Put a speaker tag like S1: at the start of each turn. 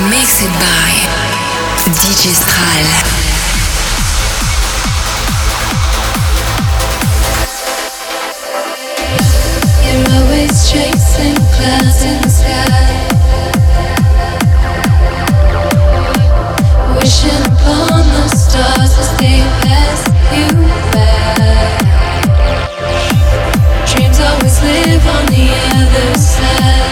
S1: Mixed by DJ Stral.
S2: Chasing clouds in the sky. Wishing upon the stars as they pass you by. Dreams always live on the other side.